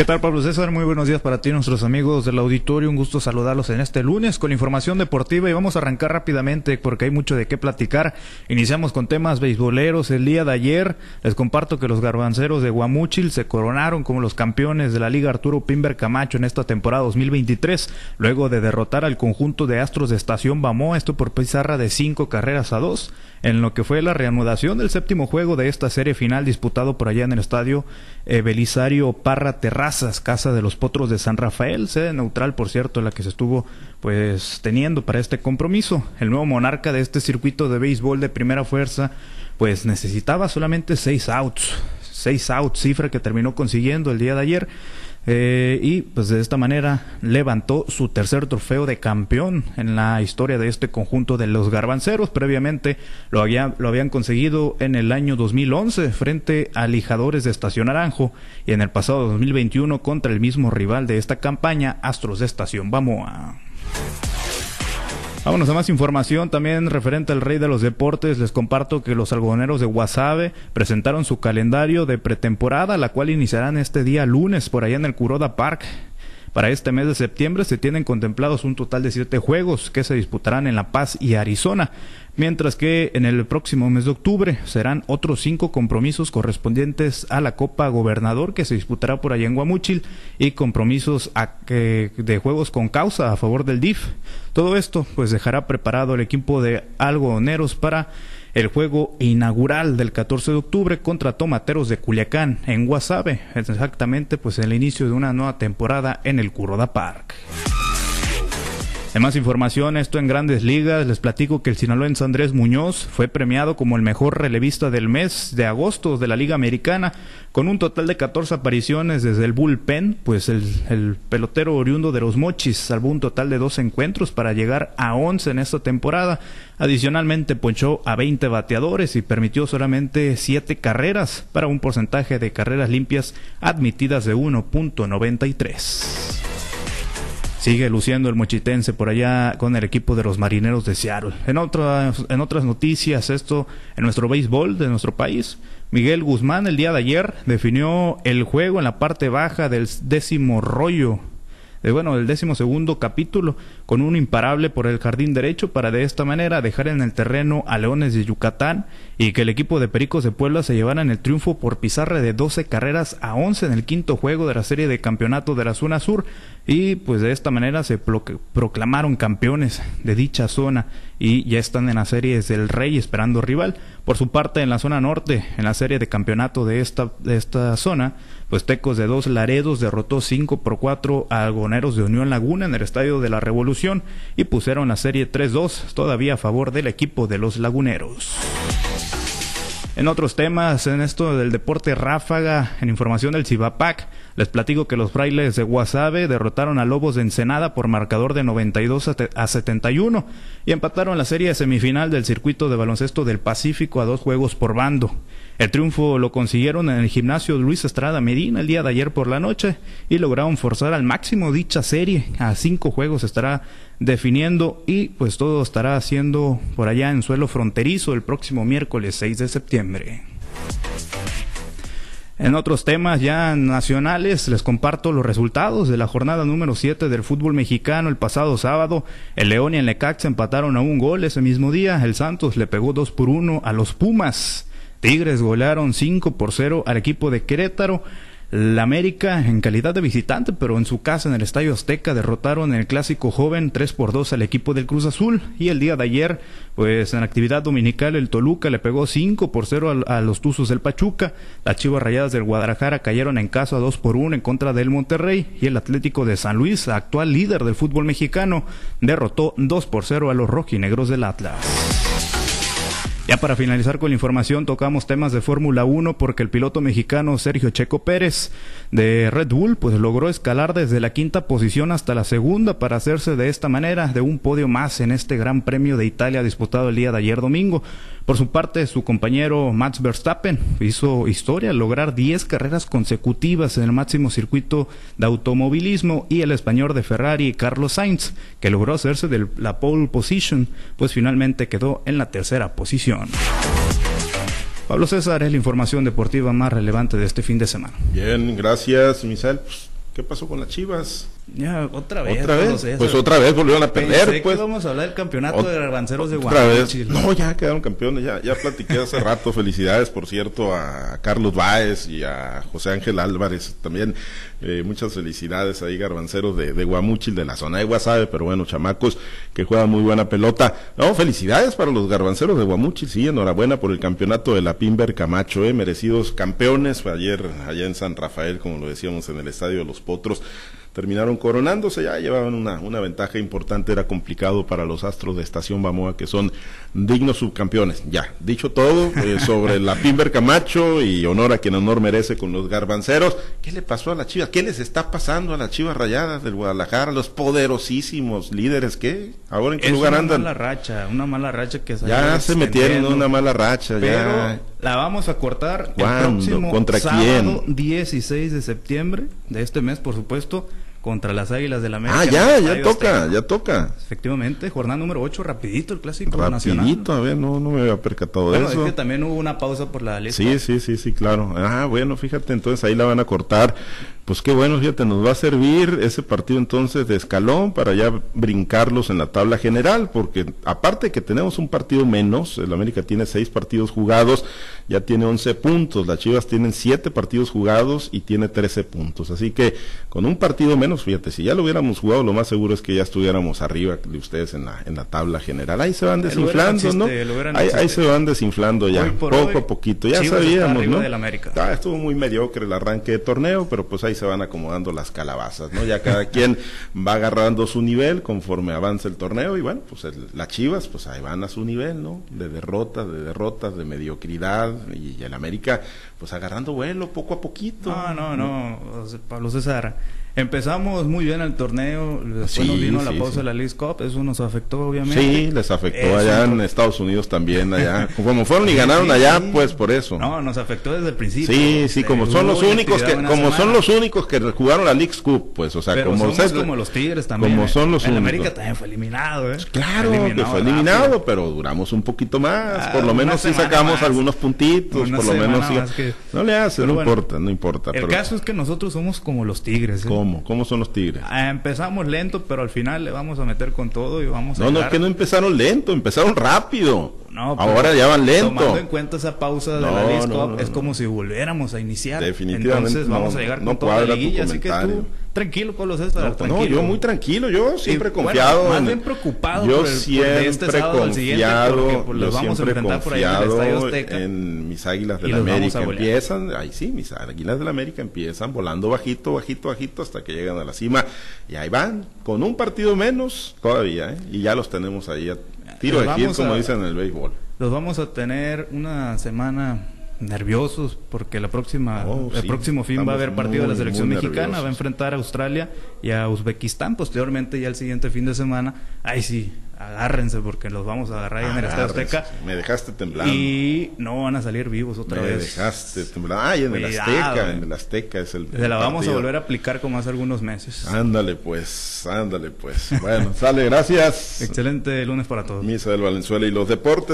¿Qué tal, Pablo César? Muy buenos días para ti, nuestros amigos del auditorio. Un gusto saludarlos en este lunes con información deportiva y vamos a arrancar rápidamente porque hay mucho de qué platicar. Iniciamos con temas beisboleros. El día de ayer les comparto que los garbanceros de Guamúchil se coronaron como los campeones de la Liga Arturo Pimber Camacho en esta temporada 2023, luego de derrotar al conjunto de Astros de Estación Bamó, esto por pizarra de cinco carreras a dos, en lo que fue la reanudación del séptimo juego de esta serie final disputado por allá en el estadio eh, Belisario Parra Terrazas casa de los Potros de San Rafael, sede neutral, por cierto, la que se estuvo pues teniendo para este compromiso. El nuevo monarca de este circuito de béisbol de primera fuerza, pues necesitaba solamente seis outs, seis outs, cifra que terminó consiguiendo el día de ayer. Eh, y pues de esta manera levantó su tercer trofeo de campeón en la historia de este conjunto de los garbanceros. Previamente lo, lo habían conseguido en el año 2011 frente a Lijadores de Estación Naranjo y en el pasado 2021 contra el mismo rival de esta campaña, Astros de Estación Bamoa. Vámonos a más información también referente al rey de los deportes. Les comparto que los algodoneros de Guasave presentaron su calendario de pretemporada, la cual iniciarán este día lunes por allá en el Kuroda Park. Para este mes de septiembre se tienen contemplados un total de siete juegos que se disputarán en La Paz y Arizona mientras que en el próximo mes de octubre serán otros cinco compromisos correspondientes a la Copa Gobernador que se disputará por allá en Guamúchil y compromisos de juegos con causa a favor del DIF. Todo esto pues dejará preparado el equipo de algodoneros para el juego inaugural del 14 de octubre contra Tomateros de Culiacán en Guasave, exactamente pues el inicio de una nueva temporada en el Curoda Park. En más información, esto en grandes ligas, les platico que el sinaloense Andrés Muñoz fue premiado como el mejor relevista del mes de agosto de la Liga Americana, con un total de 14 apariciones desde el bullpen, pues el, pelotero oriundo de los Mochis salvó un total de dos encuentros para llegar a 11 en esta temporada. Adicionalmente ponchó a 20 bateadores y permitió solamente 7 carreras para un porcentaje de carreras limpias admitidas de 1.93. Sigue luciendo el mochitense por allá con el equipo de los marineros de Seattle. En, otras, en otras noticias, esto en nuestro béisbol de nuestro país, Miguel Guzmán el día de ayer definió el juego en la parte baja del décimo rollo de bueno, el décimo segundo capítulo, con un imparable por el jardín derecho para de esta manera dejar en el terreno a Leones de Yucatán y que el equipo de Pericos de Puebla se llevara el triunfo por pizarra de 12 carreras a 11 en el quinto juego de la serie de campeonato de la zona sur y pues de esta manera se proclamaron campeones de dicha zona y ya están en la serie del Rey esperando rival. Por su parte, en la zona norte, en la serie de campeonato de esta, de esta zona, pues Tecos de Dos Laredos derrotó 5 por 4 a Algoneros de Unión Laguna en el Estadio de la Revolución y pusieron la serie 3-2 todavía a favor del equipo de los Laguneros. En otros temas, en esto del deporte ráfaga, en información del Cibapac, les platico que los frailes de Guasave derrotaron a Lobos de Ensenada por marcador de 92 a 71 y empataron la serie semifinal del circuito de baloncesto del Pacífico a dos juegos por bando. El triunfo lo consiguieron en el gimnasio Luis Estrada Medina el día de ayer por la noche y lograron forzar al máximo dicha serie. A cinco juegos estará definiendo y pues todo estará haciendo por allá en suelo fronterizo el próximo miércoles 6 de septiembre. En otros temas ya nacionales, les comparto los resultados de la jornada número 7 del fútbol mexicano el pasado sábado. El León y el Necaxa empataron a un gol ese mismo día. El Santos le pegó 2 por 1 a los Pumas. Tigres golearon 5 por 0 al equipo de Querétaro. La América, en calidad de visitante, pero en su casa en el Estadio Azteca, derrotaron en el clásico joven 3 por 2 al equipo del Cruz Azul. Y el día de ayer, pues en actividad dominical, el Toluca le pegó 5 por 0 a, los Tuzos del Pachuca. Las Chivas Rayadas del Guadalajara cayeron en casa 2 por 1 en contra del Monterrey. Y el Atlético de San Luis, actual líder del fútbol mexicano, derrotó 2 por 0 a los rojinegros del Atlas. Ya para finalizar con la información, tocamos temas de Fórmula 1 porque el piloto mexicano Sergio Checo Pérez de Red Bull pues logró escalar desde la quinta posición hasta la segunda para hacerse de esta manera de un podio más en este Gran Premio de Italia disputado el día de ayer domingo. Por su parte, su compañero Max Verstappen hizo historia al lograr 10 carreras consecutivas en el máximo circuito de automovilismo y el español de Ferrari Carlos Sainz, que logró hacerse de la pole position, pues finalmente quedó en la tercera posición. Pablo César es la información deportiva más relevante de este fin de semana. Bien, gracias, Michel. ¿Qué pasó con las Chivas? Ya, otra vez. ¿Otra vez? Pues otra vez volvieron a perder, Pensé pues. que íbamos a hablar del campeonato de garbanceros de. Guanajuato. No, ya quedaron campeones, ya, ya platiqué hace rato. Felicidades, por cierto, a Carlos Báez y a José Ángel Álvarez. También eh, muchas felicidades ahí, garbanceros de, de Guamuchil, de la zona de Guasave, pero bueno, chamacos que juegan muy buena pelota. No, felicidades para los garbanceros de Guamuchil, sí, enhorabuena por el campeonato de la Pimber Camacho, eh, merecidos campeones. Fue ayer allá en San Rafael, como lo decíamos en el estadio de los Potros terminaron coronándose, ya llevaban una, una ventaja importante, era complicado para los astros de Estación Bamoa, que son dignos subcampeones. Ya, dicho todo, eh, sobre la Pimber Camacho y honor a quien honor merece con los garbanceros, ¿qué le pasó a las chivas? ¿Qué les está pasando a las chivas rayadas del Guadalajara, los poderosísimos líderes? ¿Qué? ¿Ahora en qué es lugar andan? Una mala racha, una mala racha que Ya se metieron en una mala racha, Pero ya. La vamos a cortar ¿Cuándo? el próximo ¿Contra sábado quién? 16 de septiembre de este mes, por supuesto, contra las Águilas del América. Ah, ya, ya toca, Azteca. ya toca. Efectivamente, jornada número 8, rapidito el clásico nacional. Rapidito, a ver, no, no me había percatado de eso. es que también hubo una pausa por la lista. Sí, sí, sí, sí, claro. Ah, bueno, fíjate, entonces ahí la van a cortar. Pues qué bueno, fíjate, nos va a servir ese partido entonces de escalón para ya brincarlos en la tabla general, porque aparte que tenemos un partido menos, el América tiene seis partidos jugados, ya tiene 11 puntos, las Chivas tienen siete partidos jugados y tiene 13 puntos. Así que con un partido menos, fíjate, si ya lo hubiéramos jugado, lo más seguro es que ya estuviéramos arriba de ustedes en la, en la tabla general. Ahí se van desinflando, no Ahí, se van desinflando ya, poco hoy, a poquito. Ya Chivas sabíamos, ¿no? Ah, estuvo muy mediocre el arranque de torneo, pero pues ahí se van acomodando las calabazas, ¿no? Ya cada quien va agarrando su nivel conforme avanza el torneo y bueno, pues el- las Chivas pues ahí van a su nivel, ¿no? De derrotas, de derrotas, de mediocridad y el América pues agarrando vuelo poco a poquito. No, no, no, o sea, Pablo César. Empezamos muy bien el torneo, después Sí, nos vino la sí, pausa sí. de la League Cup, eso nos afectó obviamente. Sí, les afectó allá en Estados Unidos también, allá. Como fueron y ganaron allá, pues por eso. No, nos afectó desde el principio. Sí, sí, como Eh, son los únicos que, como son los únicos que jugaron la League Cup, pues, o sea, Pero como somos como los Tigres también. como ¿eh? son los El únicos. América también fue eliminado, ¿eh? Claro, que fue rápido. eliminado, pero duramos un poquito más. Ah, por lo una menos sí sacamos más. algunos puntitos, Una por lo menos sí. No le hace, no importa, no importa. El caso es que nosotros somos como los Tigres. ¿Cómo? ¿Cómo son los Tigres? Ah, Empezamos lento, pero al final le vamos a meter con todo y vamos a No, no, es que no empezaron lento, empezaron rápido. No, Ahora ya van Tomando lento. en cuenta esa pausa de No, la League no, no, es no. como si volviéramos a iniciar. Definitivamente Entonces vamos no, a llegar no con toda la liguilla, así que tú. Tranquilo, Pablo César, No, no, tranquilo. yo muy tranquilo, yo siempre Y, confiado. bueno, más en- bien preocupado yo por el- por siempre este sábado al siguiente, confiado, porque, los vamos a enfrentar por ahí en el confiado Estadio Azteca. en mis águilas de la América empiezan, ahí sí, mis águilas de la América empiezan volando bajito, bajito, bajito hasta que llegan a la cima y ahí van, con un partido menos todavía, ¿eh? y ya los tenemos ahí a tiro Los de hit, como dicen en el béisbol. Los vamos a tener una semana nerviosos porque la próxima Oh, el sí, próximo fin va a haber partido de la selección mexicana, nerviosos. va a enfrentar a Australia y a Uzbekistán posteriormente ya el siguiente fin de semana. Ahí sí, agárrense porque los vamos a agarrar ahí en el Estadio Azteca Me dejaste temblando. y no van a salir vivos otra me vez. dejaste temblando. Ay, en el Cuidado, Azteca, eh. en el Azteca es el. Se la vamos a volver a aplicar como hace algunos meses. Ándale pues, ándale pues. Bueno, sale, gracias. Excelente lunes para todos. Misa del Valenzuela y los deportes.